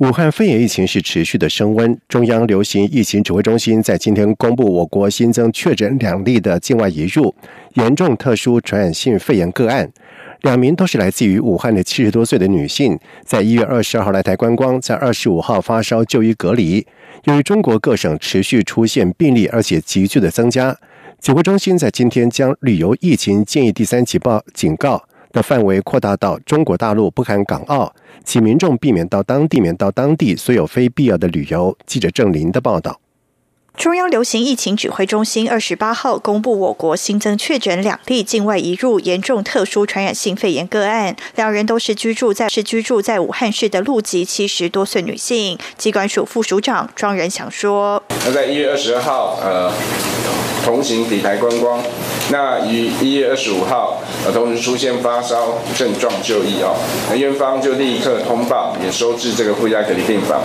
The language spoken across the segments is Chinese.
武汉肺炎疫情是持续的升温。中央流行疫情指挥中心在今天公布，我国新增确诊两例的境外移入严重特殊传染性肺炎个案，两名都是来自于武汉的七十多岁的女性，在一月二十二号来台观光，在二十五号发烧就医隔离。由于中国各省持续出现病例，而且急剧的增加，指挥中心在今天将旅游疫情建议第三级报警告。的范围扩大到中国大陆，不含港澳，请民众避免到当地免到当地所有非必要的旅游。记者郑林的报道。中央流行疫情指挥中心二十八号公布，我国新增确诊两例境外移入严重特殊传染性肺炎个案，两人都是居住在是居住在武汉市的陆籍七十多岁女性。机关署副署长庄仁祥说：“那在一月二十二号，呃。”同行底台观光，那于一月二十五号，呃，同时出现发烧症状就医哦，那院方就立刻通报，也收治这个负压隔离病房。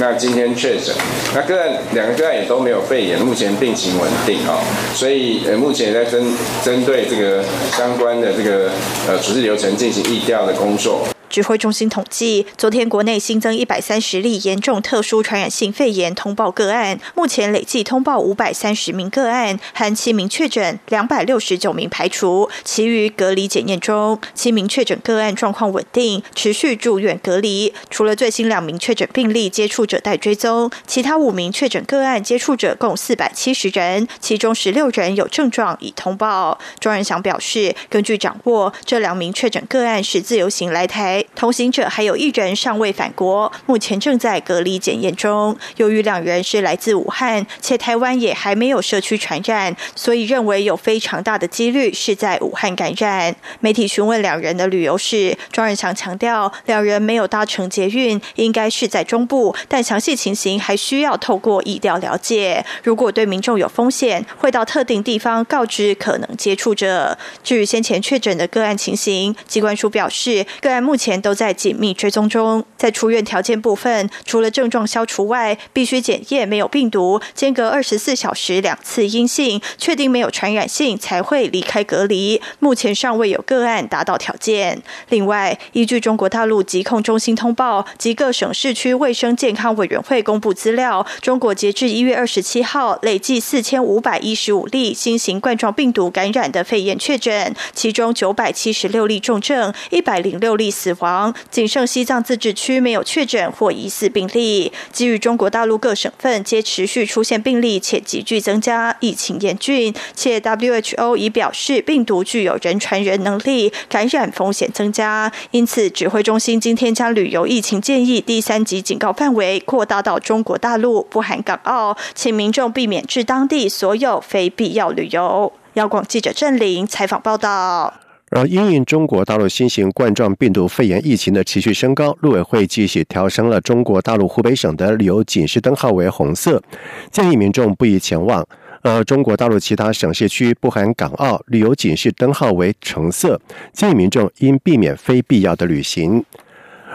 那今天确诊，那个案两个个案也都没有肺炎，目前病情稳定哦，所以呃目前在针针对这个相关的这个呃处置流程进行疫调的工作。指挥中心统计，昨天国内新增一百三十例严重特殊传染性肺炎通报个案，目前累计通报五百三十名个案，含七名确诊，两百六十九名排除，其余隔离检验中。七名确诊个案状况稳定，持续住院隔离。除了最新两名确诊病例接触者待追踪，其他五名确诊个案接触者共四百七十人，其中十六人有症状已通报。庄仁祥表示，根据掌握，这两名确诊个案是自由行来台。同行者还有一人尚未返国，目前正在隔离检验中。由于两人是来自武汉，且台湾也还没有社区传染，所以认为有非常大的几率是在武汉感染。媒体询问两人的旅游史，庄仁祥强调，两人没有搭乘捷运，应该是在中部，但详细情形还需要透过疫调了解。如果对民众有风险，会到特定地方告知可能接触者。至于先前确诊的个案情形，机关署表示，个案目前。前都在紧密追踪中。在出院条件部分，除了症状消除外，必须检验没有病毒，间隔二十四小时两次阴性，确定没有传染性才会离开隔离。目前尚未有个案达到条件。另外，依据中国大陆疾控中心通报及各省市区卫生健康委员会公布资料，中国截至一月二十七号累计四千五百一十五例新型冠状病毒感染的肺炎确诊，其中九百七十六例重症，一百零六例死。黄仅剩西藏自治区没有确诊或疑似病例。基于中国大陆各省份皆持续出现病例且急剧增加，疫情严峻，且 WHO 已表示病毒具有人传人能力，感染风险增加。因此，指挥中心今天将旅游疫情建议第三级警告范围扩大到中国大陆，不含港澳，请民众避免至当地所有非必要旅游。央广记者郑玲采访报道。而因应中国大陆新型冠状病毒肺炎疫情的持续升高，陆委会继续调升了中国大陆湖北省的旅游警示灯号为红色，建议民众不宜前往；而中国大陆其他省市区（不含港澳）旅游警示灯号为橙色，建议民众应避免非必要的旅行。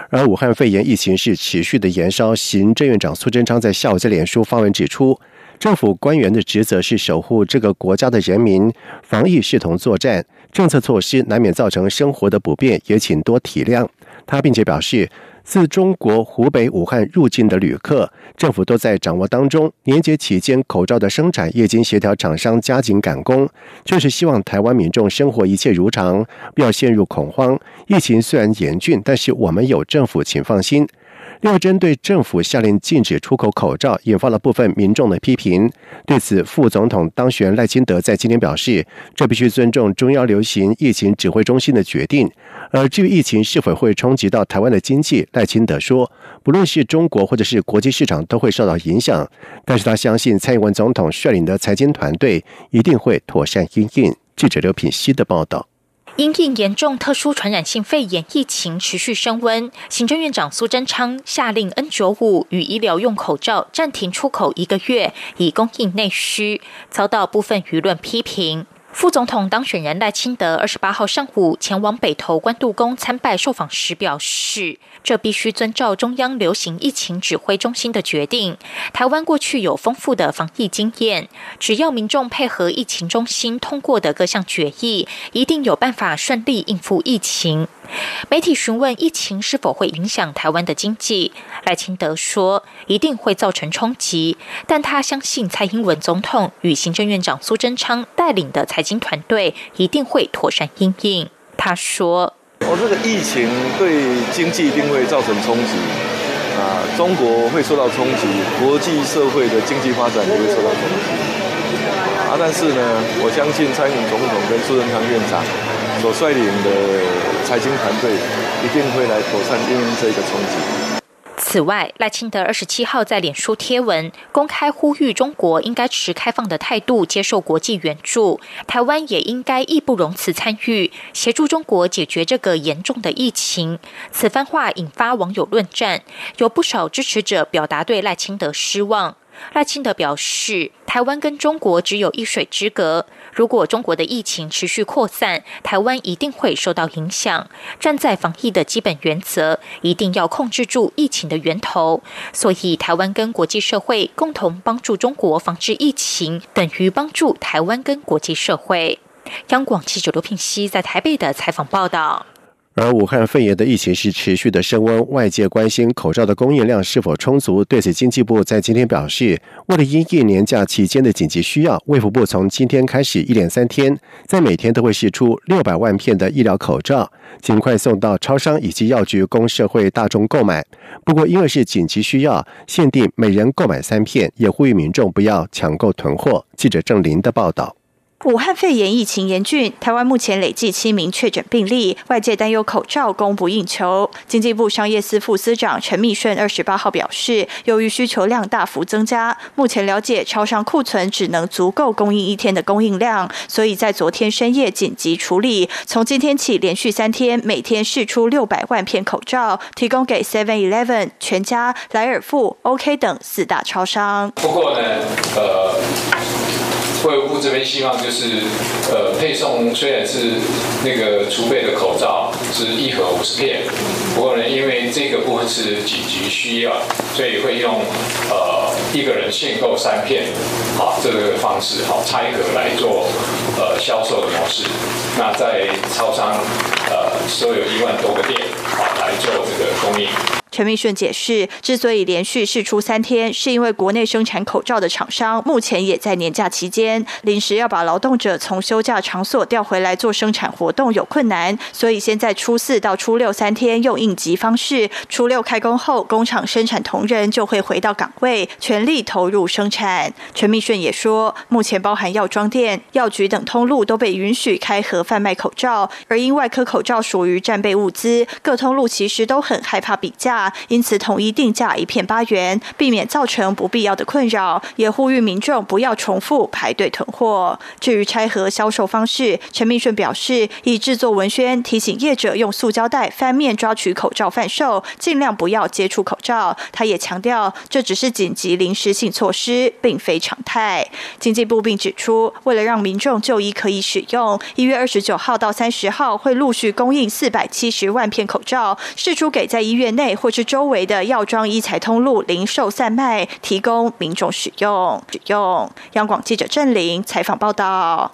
而武汉肺炎疫情是持续的延烧，行政院长苏贞昌在下午在脸书发文指出。政府官员的职责是守护这个国家的人民，防疫视同作战，政策措施难免造成生活的不便，也请多体谅。他并且表示，自中国湖北武汉入境的旅客，政府都在掌握当中。年节期间口罩的生产业经协调厂商加紧赶工，就是希望台湾民众生活一切如常，不要陷入恐慌。疫情虽然严峻，但是我们有政府，请放心。又针对政府下令禁止出口口罩，引发了部分民众的批评。对此，副总统当选赖清德在今天表示，这必须尊重中央流行疫情指挥中心的决定。而至于疫情是否会冲击到台湾的经济，赖清德说，不论是中国或者是国际市场都会受到影响。但是他相信蔡英文总统率领的财经团队一定会妥善应应。记者刘品希的报道。因应严重特殊传染性肺炎疫情持续升温，行政院长苏贞昌下令 N 九五与医疗用口罩暂停出口一个月，以供应内需，遭到部分舆论批评。副总统当选人赖清德二十八号上午前往北投关渡宫参拜，受访时表示，这必须遵照中央流行疫情指挥中心的决定。台湾过去有丰富的防疫经验，只要民众配合疫情中心通过的各项决议，一定有办法顺利应付疫情。媒体询问疫情是否会影响台湾的经济，赖清德说一定会造成冲击，但他相信蔡英文总统与行政院长苏贞昌带领的财经团队一定会妥善应应。他说：“我这个疫情对经济一定会造成冲击，啊，中国会受到冲击，国际社会的经济发展也会受到冲击。啊，但是呢，我相信蔡英文总统跟苏贞昌院长。”所率领的财经团队一定会来妥善应对这个冲击。此外，赖清德二十七号在脸书贴文公开呼吁，中国应该持开放的态度接受国际援助，台湾也应该义不容辞参与协助中国解决这个严重的疫情。此番话引发网友论战，有不少支持者表达对赖清德失望。赖清德表示，台湾跟中国只有一水之隔。如果中国的疫情持续扩散，台湾一定会受到影响。站在防疫的基本原则，一定要控制住疫情的源头。所以，台湾跟国际社会共同帮助中国防治疫情，等于帮助台湾跟国际社会。央广记者刘聘熙在台北的采访报道。而武汉肺炎的疫情是持续的升温，外界关心口罩的供应量是否充足。对此，经济部在今天表示，为了因应年假期间的紧急需要，卫福部从今天开始一连三天，在每天都会试出六百万片的医疗口罩，尽快送到超商以及药局供社会大众购买。不过，因为是紧急需要，限定每人购买三片，也呼吁民众不要抢购囤货。记者郑林的报道。武汉肺炎疫情严峻，台湾目前累计七名确诊病例，外界担忧口罩供不应求。经济部商业司副司长陈密顺二十八号表示，由于需求量大幅增加，目前了解超商库存只能足够供应一天的供应量，所以在昨天深夜紧急处理，从今天起连续三天每天试出六百万片口罩，提供给 Seven Eleven、全家、莱尔富、OK 等四大超商。不过呢，呃。卫生部这边希望就是，呃，配送虽然是那个储备的口罩是一盒五十片，不过呢，因为这个部分是紧急需要，所以会用呃一个人限购三片，好这个方式好拆盒来做呃销售的模式。那在超商呃所有一万多个店好来做这个供应。陈明顺解释，之所以连续试出三天，是因为国内生产口罩的厂商目前也在年假期间，临时要把劳动者从休假场所调回来做生产活动有困难，所以先在初四到初六三天用应急方式，初六开工后，工厂生产同仁就会回到岗位，全力投入生产。陈明顺也说，目前包含药妆店、药局等通路都被允许开盒贩卖口罩，而因外科口罩属于战备物资，各通路其实都很害怕比价。因此，统一定价一片八元，避免造成不必要的困扰，也呼吁民众不要重复排队囤货。至于拆盒销售方式，陈明顺表示，以制作文宣提醒业者用塑胶袋翻面抓取口罩贩售，尽量不要接触口罩。他也强调，这只是紧急临时性措施，并非常态。经济部并指出，为了让民众就医可以使用，一月二十九号到三十号会陆续供应四百七十万片口罩，释出给在医院内或。是周围的药妆、医材通路零售散卖，提供民众使用。使用。央广记者郑玲采访报道。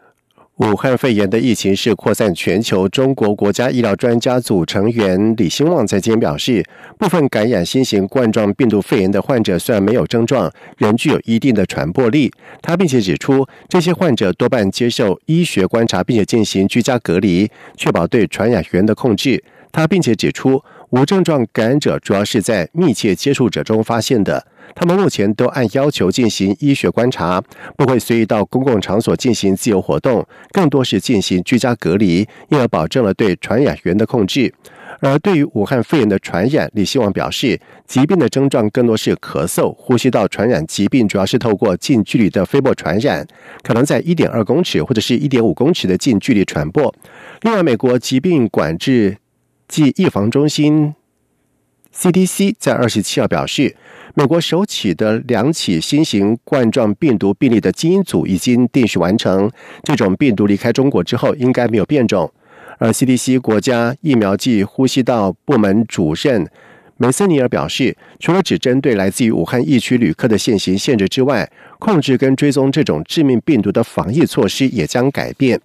武汉肺炎的疫情是扩散全球。中国国家医疗专家组成员李兴旺在今天表示，部分感染新型冠状病毒肺炎的患者虽然没有症状，仍具有一定的传播力。他并且指出，这些患者多半接受医学观察，并且进行居家隔离，确保对传染源的控制。他并且指出。无症状感染者主要是在密切接触者中发现的，他们目前都按要求进行医学观察，不会随意到公共场所进行自由活动，更多是进行居家隔离，因而保证了对传染源的控制。而对于武汉肺炎的传染，李希望表示，疾病的症状更多是咳嗽、呼吸道传染疾病，主要是透过近距离的飞沫传染，可能在一点二公尺或者是一点五公尺的近距离传播。另外，美国疾病管制。即预防中心 CDC 在二十七号表示，美国首起的两起新型冠状病毒病例的基因组已经定序完成，这种病毒离开中国之后应该没有变种。而 CDC 国家疫苗暨呼吸道部门主任梅森尼尔表示，除了只针对来自于武汉疫区旅客的现行限制之外，控制跟追踪这种致命病毒的防疫措施也将改变。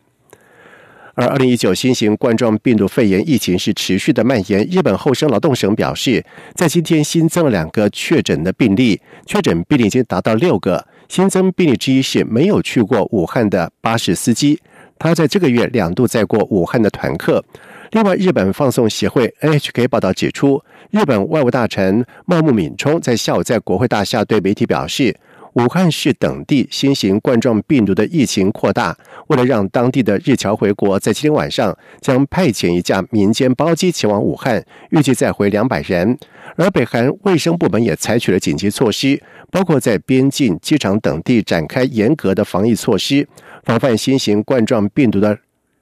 而二零一九新型冠状病毒肺炎疫情是持续的蔓延。日本厚生劳动省表示，在今天新增了两个确诊的病例，确诊病例已经达到六个。新增病例之一是没有去过武汉的巴士司机，他在这个月两度载过武汉的团客。另外，日本放送协会 NHK 报道指出，日本外务大臣茂木敏充在下午在国会大厦对媒体表示。武汉市等地新型冠状病毒的疫情扩大，为了让当地的日侨回国，在今天晚上将派遣一架民间包机前往武汉，预计载回两百人。而北韩卫生部门也采取了紧急措施，包括在边境、机场等地展开严格的防疫措施，防范新型冠状病毒的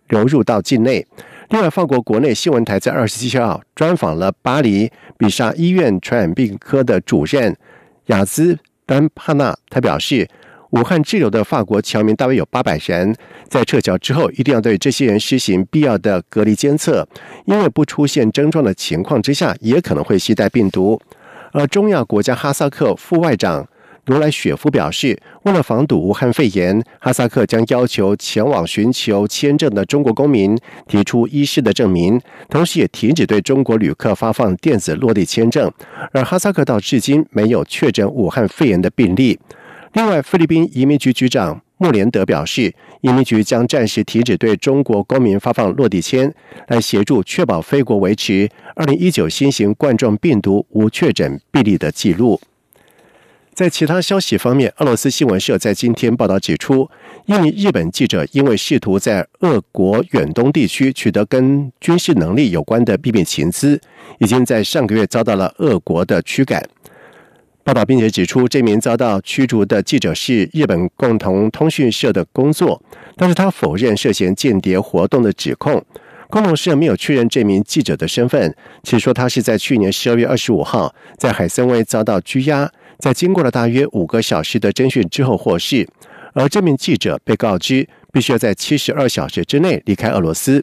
流入到境内。另外，法国国内新闻台在二十七号专访了巴黎比萨医院传染病科的主任雅兹。丹帕纳他表示，武汉滞留的法国侨民大约有八百人，在撤侨之后，一定要对这些人实行必要的隔离监测，因为不出现症状的情况之下，也可能会携带病毒。而中亚国家哈萨克副外长。罗莱雪夫表示，为了防堵武汉肺炎，哈萨克将要求前往寻求签证的中国公民提出医师的证明，同时也停止对中国旅客发放电子落地签证。而哈萨克到至今没有确诊武汉肺炎的病例。另外，菲律宾移民局局长莫连德表示，移民局将暂时停止对中国公民发放落地签，来协助确保菲国维持二零一九新型冠状病毒无确诊病例的记录。在其他消息方面，俄罗斯新闻社在今天报道指出，一名日本记者因为试图在俄国远东地区取得跟军事能力有关的秘密情资，已经在上个月遭到了俄国的驱赶。报道并且指出，这名遭到驱逐的记者是日本共同通讯社的工作，但是他否认涉嫌间谍活动的指控。共同社没有确认这名记者的身份，且说他是在去年十二月二十五号在海参崴遭到拘押。在经过了大约五个小时的侦讯之后获释，而这名记者被告知必须要在七十二小时之内离开俄罗斯。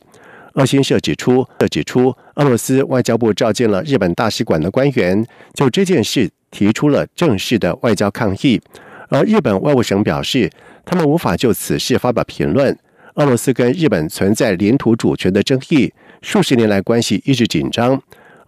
俄新社指出，指出俄罗斯外交部召见了日本大使馆的官员，就这件事提出了正式的外交抗议。而日本外务省表示，他们无法就此事发表评论。俄罗斯跟日本存在领土主权的争议，数十年来关系一直紧张。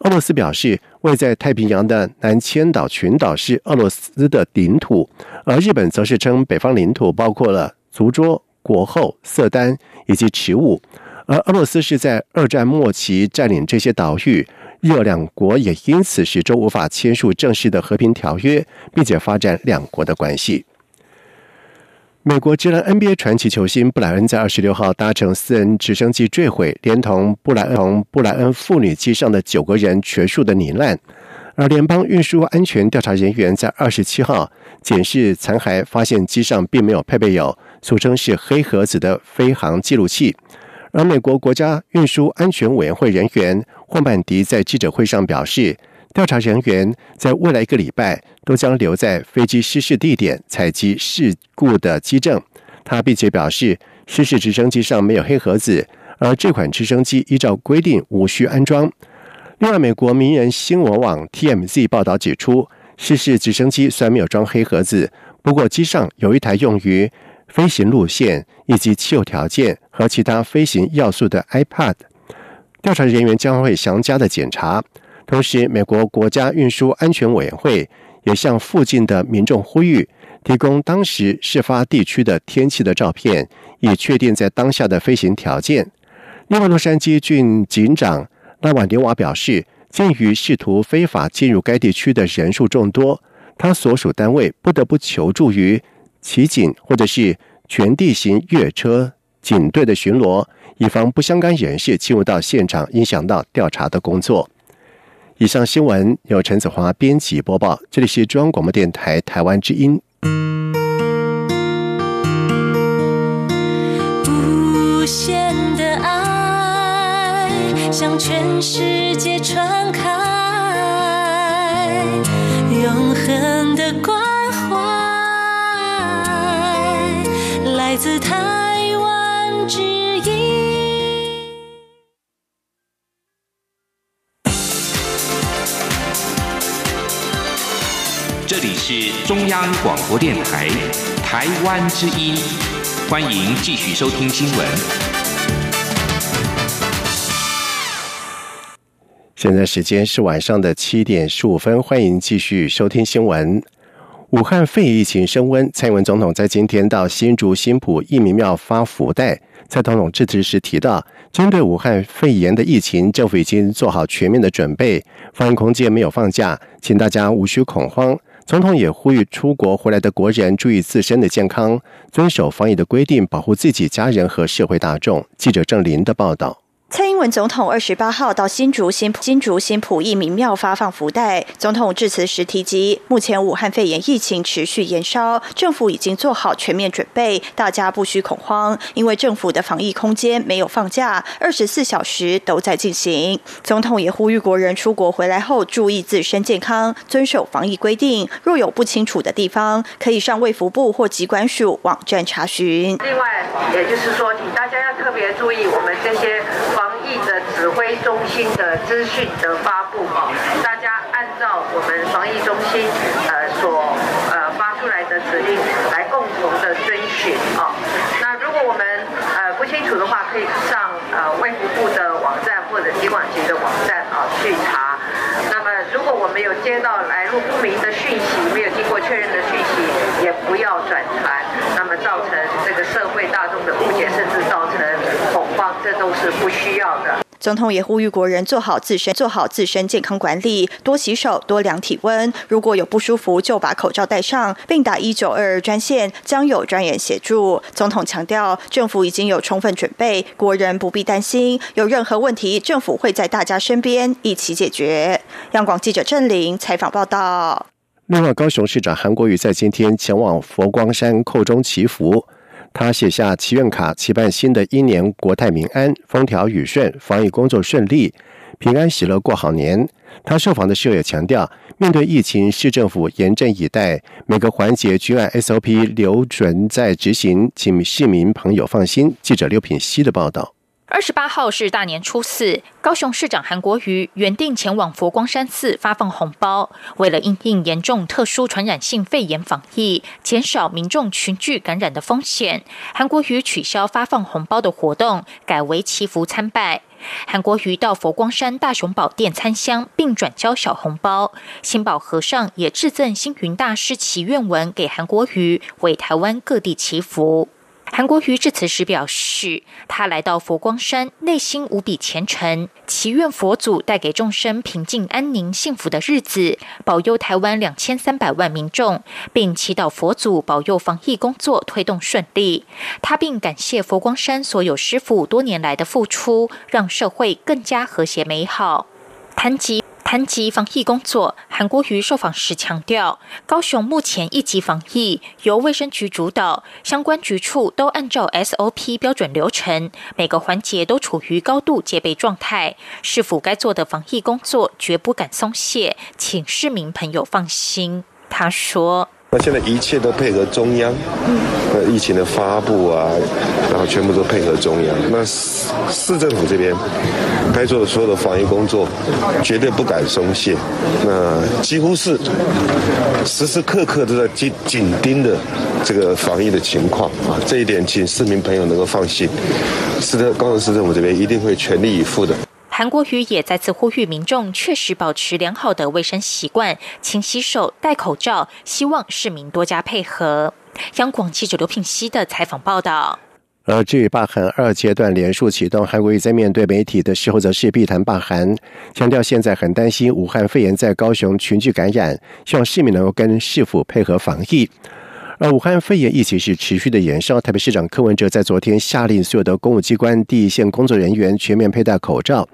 俄罗斯表示，位在太平洋的南千岛群岛是俄罗斯的领土，而日本则是称北方领土包括了足桌、国后、色丹以及池务。而俄罗斯是在二战末期占领这些岛屿，日俄两国也因此始终无法签署正式的和平条约，并且发展两国的关系。美国职篮 NBA 传奇球星布莱恩在二十六号搭乘私人直升机坠毁，连同布莱恩同布莱恩父女机上的九个人全数的罹难。而联邦运输安全调查人员在二十七号检视残骸，发现机上并没有配备有俗称是“黑盒子”的飞行记录器。而美国国家运输安全委员会人员霍曼迪在记者会上表示。调查人员在未来一个礼拜都将留在飞机失事地点采集事故的机证。他并且表示，失事直升机上没有黑盒子，而这款直升机依照规定无需安装。另外，美国名人新闻网 TMZ 报道指出，失事直升机虽然没有装黑盒子，不过机上有一台用于飞行路线以及气候条件和其他飞行要素的 iPad。调查人员将会详加的检查。同时，美国国家运输安全委员会也向附近的民众呼吁，提供当时事发地区的天气的照片，以确定在当下的飞行条件。另外，洛杉矶郡警长拉瓦尼瓦表示，鉴于试图非法进入该地区的人数众多，他所属单位不得不求助于骑警或者是全地形越野车警队的巡逻，以防不相干人士进入到现场，影响到调查的工作。以上新闻由陈子华编辑播报，这里是中央广播电台台湾之音。无限的爱向全世界传开。永恒的关怀，来自台湾之音。是中央广播电台台湾之音，欢迎继续收听新闻。现在时间是晚上的七点十五分，欢迎继续收听新闻。武汉肺炎疫情升温，蔡英文总统在今天到新竹新浦义民庙发福袋。蔡总统致辞时提到，针对武汉肺炎的疫情，政府已经做好全面的准备，防疫空间没有放假，请大家无需恐慌。总统也呼吁出国回来的国人注意自身的健康，遵守防疫的规定，保护自己、家人和社会大众。记者郑林的报道。蔡英文总统二十八号到新竹新新竹新浦义民庙发放福袋。总统致辞时提及，目前武汉肺炎疫情持续延烧，政府已经做好全面准备，大家不需恐慌，因为政府的防疫空间没有放假，二十四小时都在进行。总统也呼吁国人出国回来后注意自身健康，遵守防疫规定。若有不清楚的地方，可以上卫福部或疾管署网站查询。另外，也就是说，请大家要特别注意我们这些。防疫的指挥中心的资讯的发布哦，大家按照我们防疫中心呃所呃发出来的指令来共同的遵循哦。那如果我们呃不清楚的话，可以上呃卫福部的网站或者疾管局的网站啊去查。那么如果我们有接到来路不明的讯息，没有经过确认的讯息，也不要转传，那么造成这个社会大众的误解，甚至造成。这都是不需要的。总统也呼吁国人做好自身做好自身健康管理，多洗手，多量体温。如果有不舒服，就把口罩戴上，并打一九二二专线，将有专员协助。总统强调，政府已经有充分准备，国人不必担心。有任何问题，政府会在大家身边一起解决。央广记者郑玲采访报道。另外，高雄市长韩国瑜在今天前往佛光山叩钟祈福。他写下祈愿卡，期盼新的一年国泰民安、风调雨顺、防疫工作顺利、平安喜乐过好年。他受访的时候也强调，面对疫情，市政府严阵以待，每个环节均按 SOP 留准在执行，请市民朋友放心。记者刘品希的报道。二十八号是大年初四，高雄市长韩国瑜原定前往佛光山寺发放红包，为了应应严重特殊传染性肺炎防疫，减少民众群聚感染的风险，韩国瑜取消发放红包的活动，改为祈福参拜。韩国瑜到佛光山大雄宝殿参香，并转交小红包。新宝和尚也致赠星云大师祈愿文给韩国瑜，为台湾各地祈福。韩国瑜致辞时表示，他来到佛光山，内心无比虔诚，祈愿佛祖带给众生平静安宁、幸福的日子，保佑台湾两千三百万民众，并祈祷佛祖保佑防疫工作推动顺利。他并感谢佛光山所有师傅多年来的付出，让社会更加和谐美好。谈及。谈及防疫工作，韩国瑜受访时强调，高雄目前一级防疫由卫生局主导，相关局处都按照 SOP 标准流程，每个环节都处于高度戒备状态，是否该做的防疫工作绝不敢松懈，请市民朋友放心。他说。那现在一切都配合中央，呃，疫情的发布啊，然后全部都配合中央。那市市政府这边该做的所有的防疫工作，绝对不敢松懈。那几乎是时时刻刻都在紧紧盯着这个防疫的情况啊，这一点请市民朋友能够放心。市的高雄市政府这边一定会全力以赴的。韩国瑜也再次呼吁民众确实保持良好的卫生习惯，勤洗手、戴口罩，希望市民多加配合。央广记者刘品熙的采访报道。而至于罢韩二阶段连数启动，韩国瑜在面对媒体的时候则是避谈罢韩，强调现在很担心武汉肺炎在高雄群聚感染，希望市民能够跟市府配合防疫。而武汉肺炎疫情是持续的延烧，台北市长柯文哲在昨天下令所有的公务机关第一线工作人员全面佩戴口罩。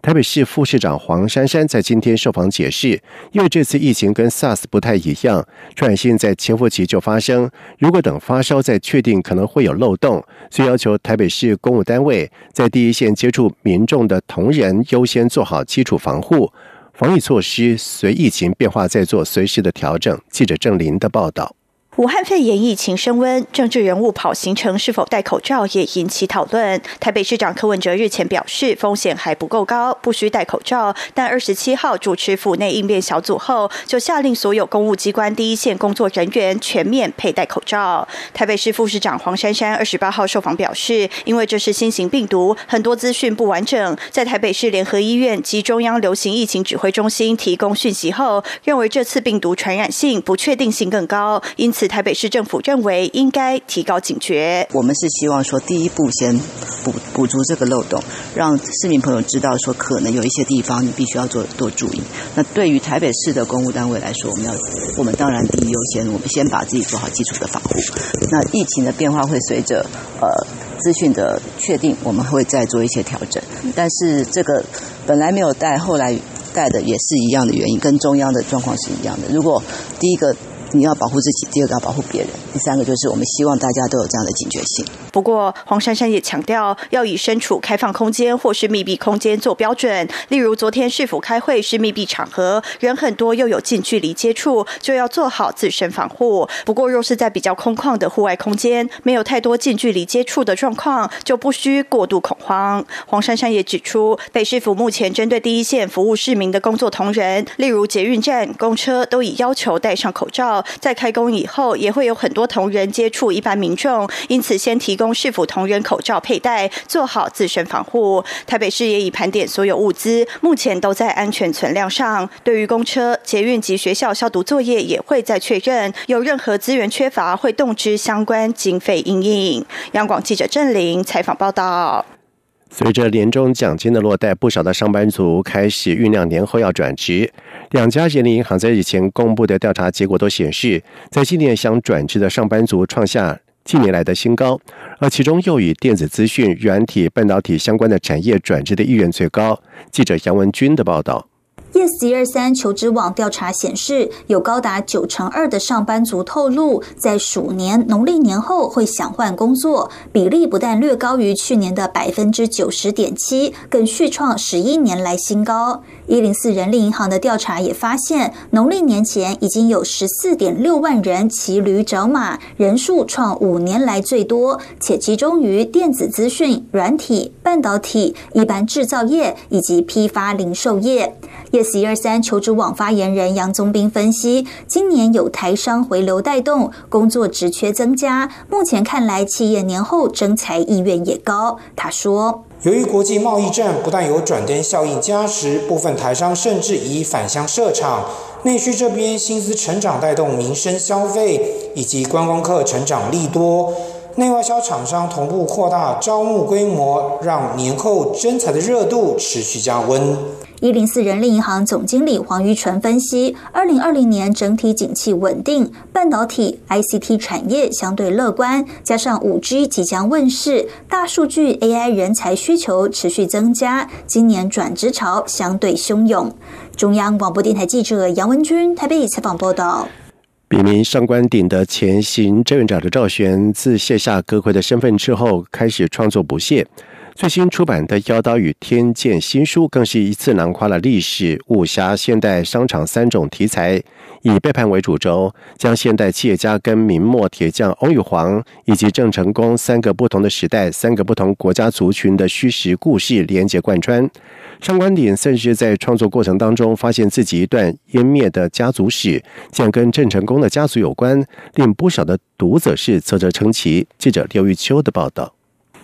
台北市副市长黄珊珊在今天受访解释，因为这次疫情跟 SARS 不太一样，传染性在潜伏期就发生，如果等发烧再确定，可能会有漏洞，所以要求台北市公务单位在第一线接触民众的同仁优先做好基础防护，防疫措施随疫情变化再做随时的调整。记者郑林的报道。武汉肺炎疫情升温，政治人物跑行程是否戴口罩也引起讨论。台北市长柯文哲日前表示，风险还不够高，不需戴口罩。但二十七号主持府内应变小组后，就下令所有公务机关第一线工作人员全面佩戴口罩。台北市副市长黄珊珊二十八号受访表示，因为这是新型病毒，很多资讯不完整，在台北市联合医院及中央流行疫情指挥中心提供讯息后，认为这次病毒传染性不确定性更高，因此。台北市政府认为应该提高警觉。我们是希望说，第一步先补补足这个漏洞，让市民朋友知道说，可能有一些地方你必须要做多注意。那对于台北市的公务单位来说，我们要我们当然第一优先，我们先把自己做好基础的防护。那疫情的变化会随着呃资讯的确定，我们会再做一些调整。但是这个本来没有带，后来带的也是一样的原因，跟中央的状况是一样的。如果第一个。你要保护自己，第二个要保护别人，第三个就是我们希望大家都有这样的警觉性。不过，黄珊珊也强调，要以身处开放空间或是密闭空间做标准。例如，昨天是否开会是密闭场合，人很多又有近距离接触，就要做好自身防护。不过，若是在比较空旷的户外空间，没有太多近距离接触的状况，就不需过度恐慌。黄珊珊也指出，北市府目前针对第一线服务市民的工作同仁，例如捷运站、公车，都已要求戴上口罩。在开工以后，也会有很多同仁接触一般民众，因此先提供市府同仁口罩佩戴，做好自身防护。台北市也已盘点所有物资，目前都在安全存量上。对于公车、捷运及学校消毒作业，也会再确认。有任何资源缺乏，会动之相关经费应应。央广记者郑玲采访报道。随着年终奖金的落袋，不少的上班族开始酝酿年后要转职。两家人力银行在日前公布的调查结果都显示，在今年想转职的上班族创下近年来的新高，而其中又与电子资讯、软体、半导体相关的产业转制的意愿最高。记者杨文军的报道。Yes 一二三求职网调查显示，有高达九成二的上班族透露，在鼠年农历年后会想换工作，比例不但略高于去年的百分之九十点七，更续创十一年来新高。一零四人力银行的调查也发现，农历年前已经有十四点六万人骑驴找马，人数创五年来最多，且集中于电子资讯、软体、半导体、一般制造业以及批发零售业。Yes 一二三求职网发言人杨宗斌分析，今年有台商回流带动，工作职缺增加，目前看来企业年后征才意愿也高。他说。由于国际贸易战不但有转灯效应加持，部分台商甚至已返乡设厂。内需这边薪资成长带动民生消费以及观光客成长利多，内外销厂商同步扩大招募规模，让年后征才的热度持续加温。一零四人力银行总经理黄玉纯分析，二零二零年整体景气稳定，半导体、ICT 产业相对乐观，加上五 G 即将问世，大数据 AI 人才需求持续增加，今年转职潮相对汹涌。中央广播电台记者杨文君台北采访报道。笔名上官鼎的前行政院长的赵璇，自卸下阁魁的身份之后，开始创作不懈。最新出版的《妖刀与天剑》新书，更是一次囊括了历史、武侠、现代、商场三种题材，以背叛为主轴，将现代企业家跟明末铁匠欧玉皇以及郑成功三个不同的时代、三个不同国家族群的虚实故事连接贯穿。上官鼎甚至在创作过程当中，发现自己一段湮灭的家族史，竟然跟郑成功的家族有关，令不少的读者是啧啧称奇。记者刘玉秋的报道。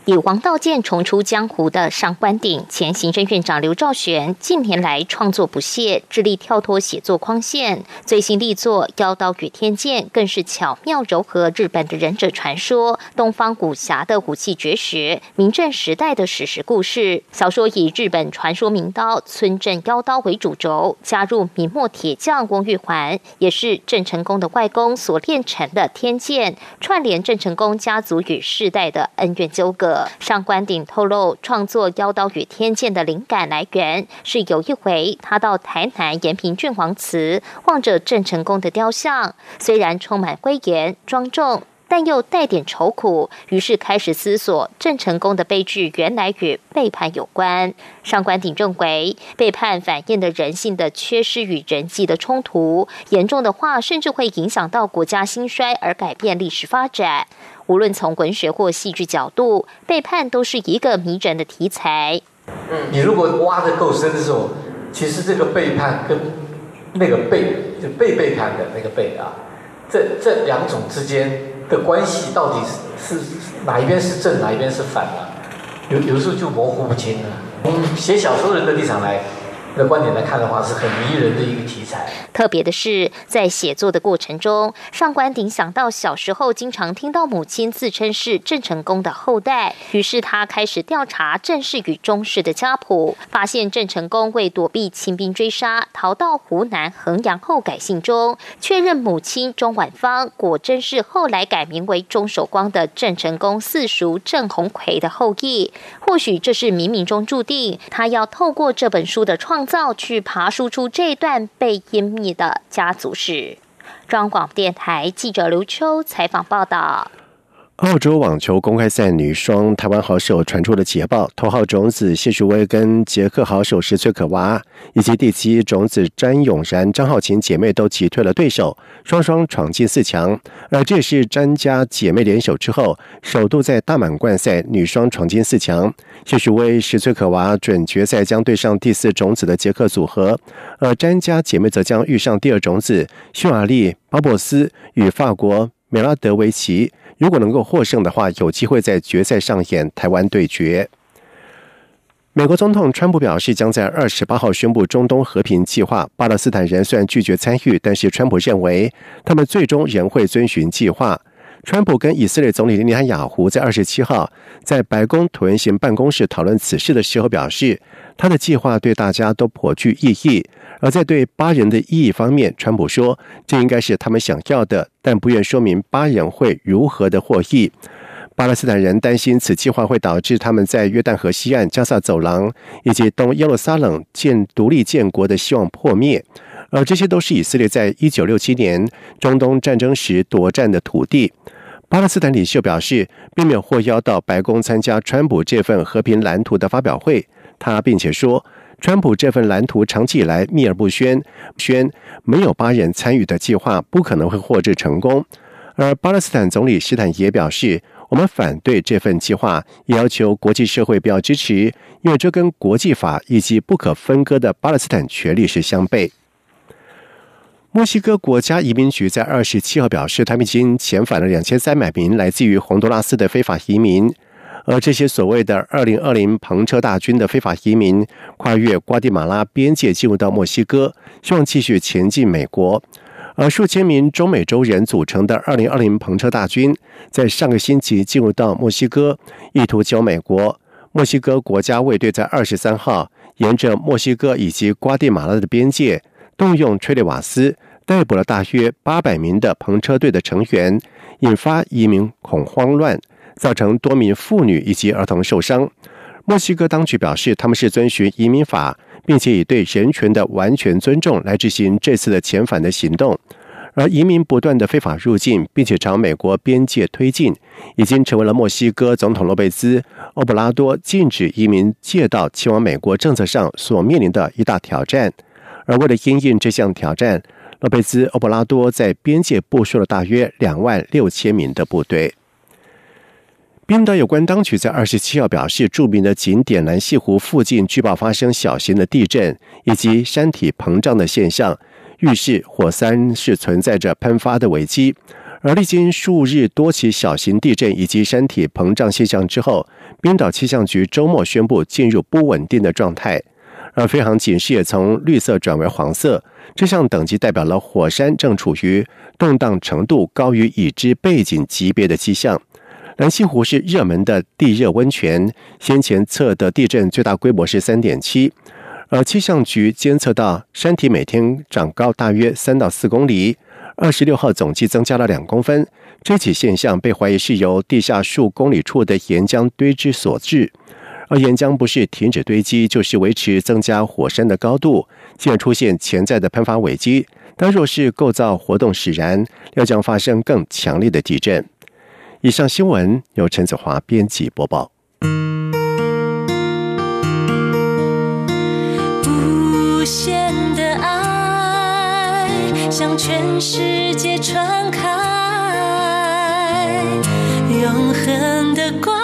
以王道剑重出江湖的上官鼎，前行政院长刘兆玄近年来创作不懈，致力跳脱写作框线。最新力作《妖刀与天剑》更是巧妙糅合日本的忍者传说、东方武侠的武器绝学、明正时代的史实故事。小说以日本传说名刀村镇妖刀为主轴，加入明末铁匠翁玉环，也是郑成功的外公所炼成的天剑，串联郑成功家族与世代的恩怨纠葛。上官鼎透露，创作《妖刀与天剑》的灵感来源是有一回他到台南延平郡王祠，望着郑成功的雕像，虽然充满威严庄重。但又带点愁苦，于是开始思索郑成功的悲剧原来与背叛有关。上官鼎认为，背叛反映的人性的缺失与人际的冲突，严重的话甚至会影响到国家兴衰而改变历史发展。无论从文学或戏剧角度，背叛都是一个迷人的题材。嗯，你如果挖的够深的时候，其实这个背叛跟那个背就被背叛的那个背啊，这这两种之间的关系到底是是哪一边是正，哪一边是反啊？有有时候就模糊不清了。从写小说人的立场来。的观点来看的话，是很迷人的一个题材。特别的是，在写作的过程中，上官鼎想到小时候经常听到母亲自称是郑成功的后代，于是他开始调查郑氏与钟氏的家谱，发现郑成功为躲避清兵追杀，逃到湖南衡阳后改姓钟，确认母亲钟婉芳果真是后来改名为钟守光的郑成功四叔郑鸿逵的后裔。或许这是冥冥中注定，他要透过这本书的创。造去爬输出这段被湮灭的家族史。中央广播电台记者刘秋采访报道。澳洲网球公开赛女双台湾好手传出了捷报，头号种子谢淑薇跟捷克好手石崔可娃，以及第七种子詹永然、张浩晴姐妹都击退了对手，双双闯进四强。而这也是詹家姐妹联手之后，首度在大满贯赛女双闯进四强。谢淑薇、石崔可娃准决赛将对上第四种子的捷克组合，而詹家姐妹则将遇上第二种子匈牙利巴博斯与法国美拉德维奇。如果能够获胜的话，有机会在决赛上演台湾对决。美国总统川普表示，将在二十八号宣布中东和平计划。巴勒斯坦人虽然拒绝参与，但是川普认为他们最终仍会遵循计划。川普跟以色列总理内塔尼亚胡在二十七号在白宫椭圆形办公室讨论此事的时候表示，他的计划对大家都颇具意义。而在对巴人的意义方面，川普说，这应该是他们想要的，但不愿说明巴人会如何的获益。巴勒斯坦人担心此计划会导致他们在约旦河西岸加萨走廊以及东耶路撒冷建独立建国的希望破灭，而这些都是以色列在一九六七年中东战争时夺占的土地。巴勒斯坦领袖表示，并没有获邀到白宫参加川普这份和平蓝图的发表会。他并且说。川普这份蓝图长期以来秘而不宣，宣没有巴人参与的计划不可能会获致成功。而巴勒斯坦总理施坦也表示，我们反对这份计划，也要求国际社会不要支持，因为这跟国际法以及不可分割的巴勒斯坦权利是相悖。墨西哥国家移民局在二十七号表示，他们已经遣返了两千三百名来自于洪都拉斯的非法移民。而这些所谓的“二零二零篷车大军”的非法移民，跨越瓜地马拉边界进入到墨西哥，希望继续前进美国。而数千名中美洲人组成的“二零二零篷车大军”在上个星期进入到墨西哥，意图救美国。墨西哥国家卫队在二十三号沿着墨西哥以及瓜地马拉的边界，动用催泪瓦斯逮捕了大约八百名的篷车队的成员，引发移民恐慌乱。造成多名妇女以及儿童受伤。墨西哥当局表示，他们是遵循移民法，并且以对人权的完全尊重来执行这次的遣返的行动。而移民不断的非法入境，并且朝美国边界推进，已经成为了墨西哥总统洛贝兹·欧布拉多禁止移民借道前往美国政策上所面临的一大挑战。而为了应应这项挑战，洛佩兹·欧布拉多在边界部署了大约两万六千名的部队。冰岛有关当局在二十七号表示，著名的景点蓝溪湖附近据报发生小型的地震以及山体膨胀的现象，预示火山是存在着喷发的危机。而历经数日多起小型地震以及山体膨胀现象之后，冰岛气象局周末宣布进入不稳定的状态，而飞行警示也从绿色转为黄色。这项等级代表了火山正处于动荡程度高于已知背景级别的迹象。蓝溪湖是热门的地热温泉，先前测的地震最大规模是三点七，而气象局监测到山体每天长高大约三到四公里，二十六号总计增加了两公分。这起现象被怀疑是由地下数公里处的岩浆堆积所致，而岩浆不是停止堆积就是维持增加火山的高度既然出现潜在的喷发危机。但若是构造活动使然要将发生更强烈的地震。以上新闻由陈子华编辑播报。无限的爱向全世界传开永恒的光